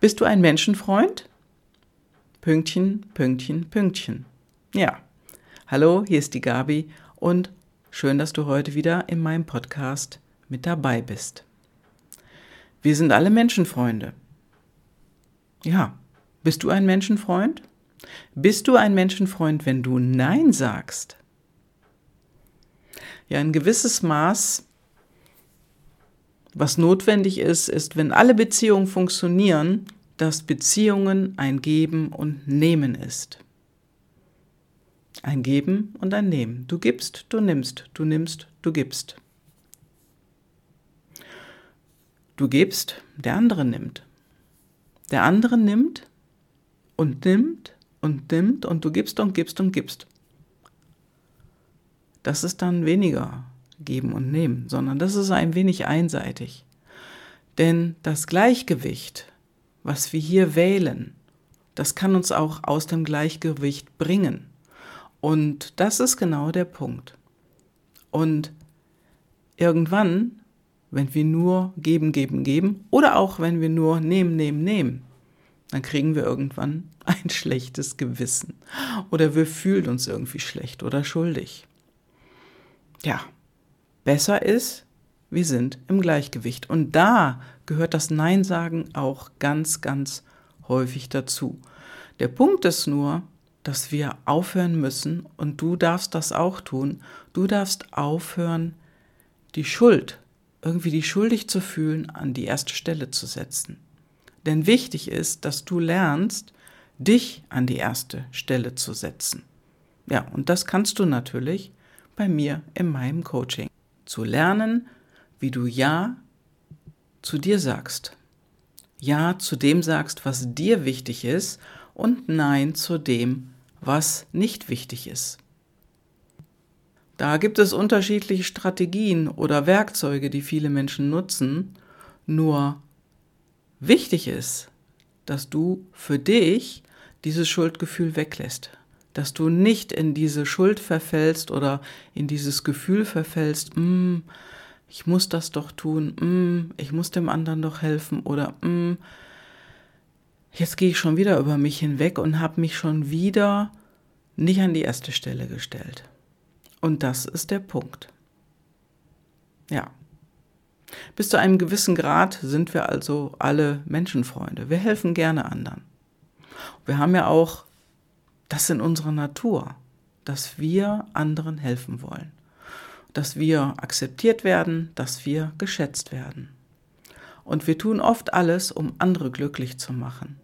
Bist du ein Menschenfreund? Pünktchen, Pünktchen, Pünktchen. Ja. Hallo, hier ist die Gabi und schön, dass du heute wieder in meinem Podcast mit dabei bist. Wir sind alle Menschenfreunde. Ja. Bist du ein Menschenfreund? Bist du ein Menschenfreund, wenn du Nein sagst? Ja, ein gewisses Maß was notwendig ist, ist, wenn alle Beziehungen funktionieren, dass Beziehungen ein Geben und Nehmen ist. Ein Geben und ein Nehmen. Du gibst, du nimmst, du nimmst, du gibst. Du gibst, der andere nimmt. Der andere nimmt und nimmt und nimmt und du gibst und gibst und gibst. Das ist dann weniger geben und nehmen, sondern das ist ein wenig einseitig. Denn das Gleichgewicht, was wir hier wählen, das kann uns auch aus dem Gleichgewicht bringen. Und das ist genau der Punkt. Und irgendwann, wenn wir nur geben, geben, geben, oder auch wenn wir nur nehmen, nehmen, nehmen, dann kriegen wir irgendwann ein schlechtes Gewissen. Oder wir fühlen uns irgendwie schlecht oder schuldig. Ja, besser ist, wir sind im Gleichgewicht. Und da gehört das Nein sagen auch ganz, ganz häufig dazu. Der Punkt ist nur, dass wir aufhören müssen, und du darfst das auch tun, du darfst aufhören, die Schuld, irgendwie die schuldig zu fühlen, an die erste Stelle zu setzen. Denn wichtig ist, dass du lernst, dich an die erste Stelle zu setzen. Ja, und das kannst du natürlich bei mir in meinem Coaching zu lernen, wie du Ja zu dir sagst. Ja zu dem sagst, was dir wichtig ist und Nein zu dem, was nicht wichtig ist. Da gibt es unterschiedliche Strategien oder Werkzeuge, die viele Menschen nutzen, nur wichtig ist, dass du für dich dieses Schuldgefühl weglässt dass du nicht in diese Schuld verfällst oder in dieses Gefühl verfällst, mm, ich muss das doch tun, mm, ich muss dem anderen doch helfen oder mm, jetzt gehe ich schon wieder über mich hinweg und habe mich schon wieder nicht an die erste Stelle gestellt. Und das ist der Punkt. Ja. Bis zu einem gewissen Grad sind wir also alle Menschenfreunde. Wir helfen gerne anderen. Wir haben ja auch das in unserer Natur, dass wir anderen helfen wollen, dass wir akzeptiert werden, dass wir geschätzt werden. Und wir tun oft alles, um andere glücklich zu machen.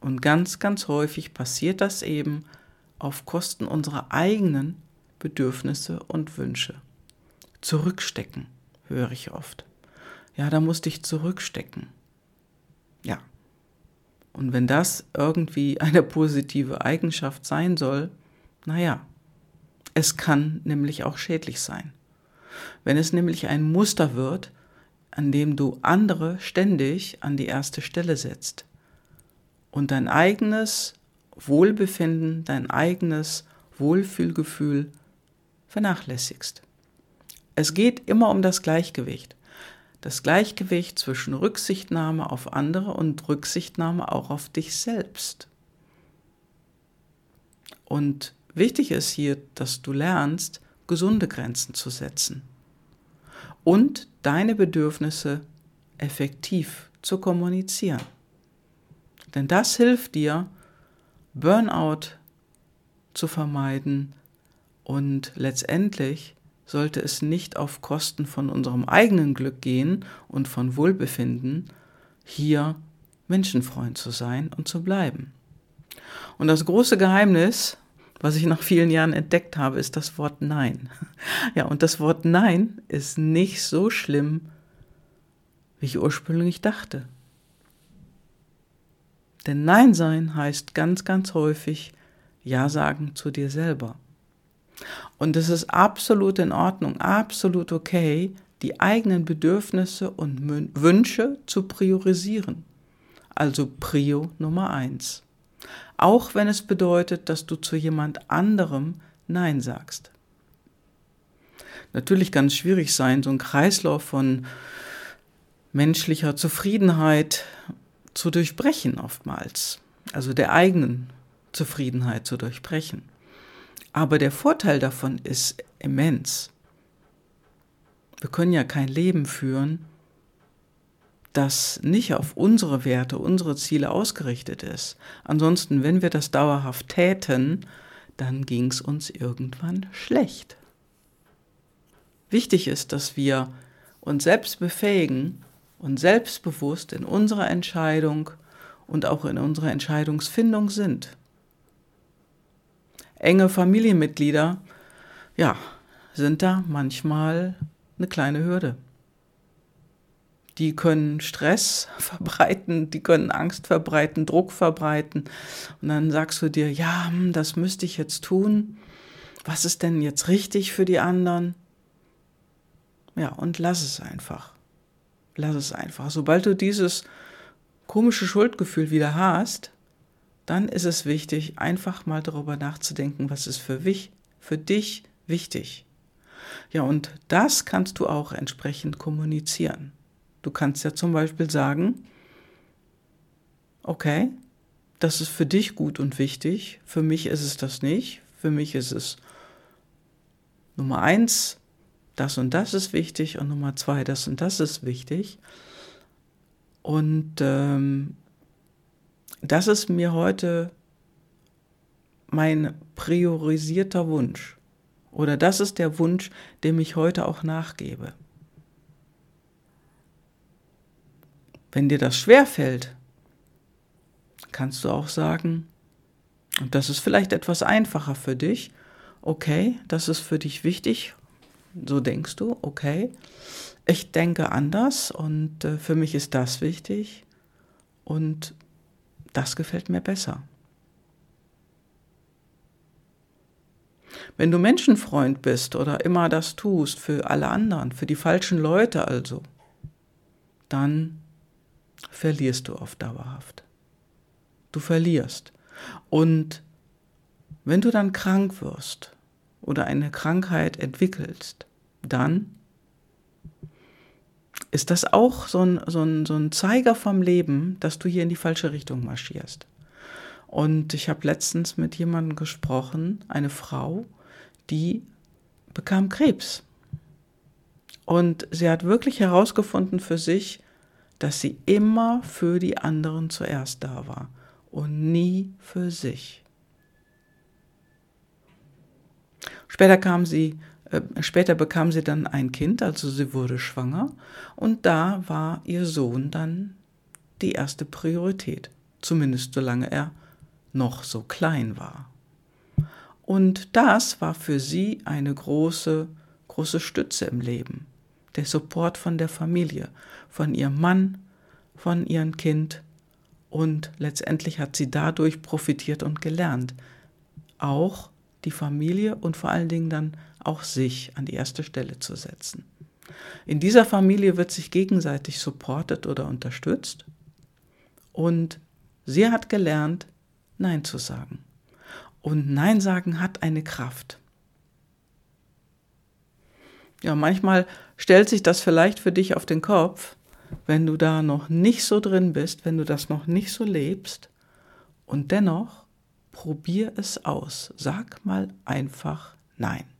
Und ganz, ganz häufig passiert das eben auf Kosten unserer eigenen Bedürfnisse und Wünsche. Zurückstecken, höre ich oft. Ja, da musste ich zurückstecken. Ja, und wenn das irgendwie eine positive Eigenschaft sein soll, naja, es kann nämlich auch schädlich sein. Wenn es nämlich ein Muster wird, an dem du andere ständig an die erste Stelle setzt und dein eigenes Wohlbefinden, dein eigenes Wohlfühlgefühl vernachlässigst. Es geht immer um das Gleichgewicht das Gleichgewicht zwischen Rücksichtnahme auf andere und Rücksichtnahme auch auf dich selbst. Und wichtig ist hier, dass du lernst, gesunde Grenzen zu setzen und deine Bedürfnisse effektiv zu kommunizieren. Denn das hilft dir, Burnout zu vermeiden und letztendlich sollte es nicht auf Kosten von unserem eigenen Glück gehen und von Wohlbefinden, hier Menschenfreund zu sein und zu bleiben. Und das große Geheimnis, was ich nach vielen Jahren entdeckt habe, ist das Wort Nein. Ja, und das Wort Nein ist nicht so schlimm, wie ich ursprünglich dachte. Denn Nein sein heißt ganz, ganz häufig Ja sagen zu dir selber. Und es ist absolut in Ordnung, absolut okay, die eigenen Bedürfnisse und Wünsche zu priorisieren. Also Prio Nummer eins. Auch wenn es bedeutet, dass du zu jemand anderem Nein sagst. Natürlich kann es schwierig sein, so ein Kreislauf von menschlicher Zufriedenheit zu durchbrechen oftmals, also der eigenen Zufriedenheit zu durchbrechen. Aber der Vorteil davon ist immens. Wir können ja kein Leben führen, das nicht auf unsere Werte, unsere Ziele ausgerichtet ist. Ansonsten, wenn wir das dauerhaft täten, dann ging es uns irgendwann schlecht. Wichtig ist, dass wir uns selbst befähigen und selbstbewusst in unserer Entscheidung und auch in unserer Entscheidungsfindung sind. Enge Familienmitglieder, ja, sind da manchmal eine kleine Hürde. Die können Stress verbreiten, die können Angst verbreiten, Druck verbreiten. Und dann sagst du dir, ja, hm, das müsste ich jetzt tun. Was ist denn jetzt richtig für die anderen? Ja, und lass es einfach. Lass es einfach. Sobald du dieses komische Schuldgefühl wieder hast, dann ist es wichtig, einfach mal darüber nachzudenken, was ist für, mich, für dich wichtig. Ja, und das kannst du auch entsprechend kommunizieren. Du kannst ja zum Beispiel sagen, okay, das ist für dich gut und wichtig, für mich ist es das nicht, für mich ist es Nummer eins, das und das ist wichtig und Nummer zwei, das und das ist wichtig. Und ähm, das ist mir heute mein priorisierter Wunsch. Oder das ist der Wunsch, dem ich heute auch nachgebe. Wenn dir das schwerfällt, kannst du auch sagen, und das ist vielleicht etwas einfacher für dich, okay, das ist für dich wichtig, so denkst du, okay, ich denke anders und äh, für mich ist das wichtig und das gefällt mir besser. Wenn du Menschenfreund bist oder immer das tust für alle anderen, für die falschen Leute also, dann verlierst du oft dauerhaft. Du verlierst. Und wenn du dann krank wirst oder eine Krankheit entwickelst, dann ist das auch so ein, so, ein, so ein Zeiger vom Leben, dass du hier in die falsche Richtung marschierst. Und ich habe letztens mit jemandem gesprochen, eine Frau, die bekam Krebs. Und sie hat wirklich herausgefunden für sich, dass sie immer für die anderen zuerst da war und nie für sich. Später kam sie, später bekam sie dann ein Kind, also sie wurde schwanger. Und da war ihr Sohn dann die erste Priorität, zumindest solange er noch so klein war. Und das war für sie eine große, große Stütze im Leben. Der Support von der Familie, von ihrem Mann, von ihrem Kind. Und letztendlich hat sie dadurch profitiert und gelernt, auch die Familie und vor allen Dingen dann auch sich an die erste Stelle zu setzen. In dieser Familie wird sich gegenseitig supportet oder unterstützt und sie hat gelernt, Nein zu sagen. Und Nein sagen hat eine Kraft. Ja, manchmal stellt sich das vielleicht für dich auf den Kopf, wenn du da noch nicht so drin bist, wenn du das noch nicht so lebst. Und dennoch, probier es aus. Sag mal einfach Nein.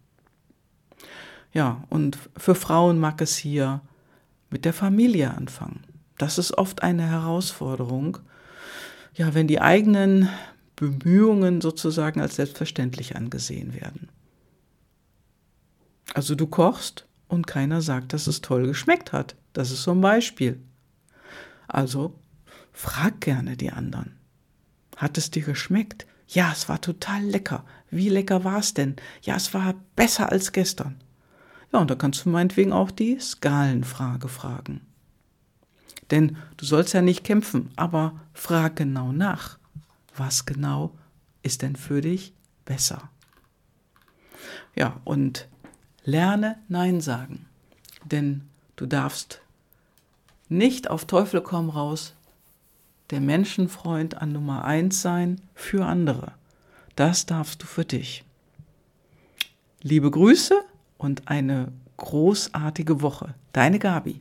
Ja, und für Frauen mag es hier mit der Familie anfangen. Das ist oft eine Herausforderung. Ja, wenn die eigenen Bemühungen sozusagen als selbstverständlich angesehen werden. Also du kochst und keiner sagt, dass es toll geschmeckt hat. Das ist so ein Beispiel. Also frag gerne die anderen. Hat es dir geschmeckt? Ja, es war total lecker. Wie lecker war es denn? Ja, es war besser als gestern. Ja, und da kannst du meinetwegen auch die Skalenfrage fragen. Denn du sollst ja nicht kämpfen, aber frag genau nach. Was genau ist denn für dich besser? Ja, und Lerne Nein sagen, denn du darfst nicht auf Teufel komm raus der Menschenfreund an Nummer eins sein für andere. Das darfst du für dich. Liebe Grüße und eine großartige Woche. Deine Gabi.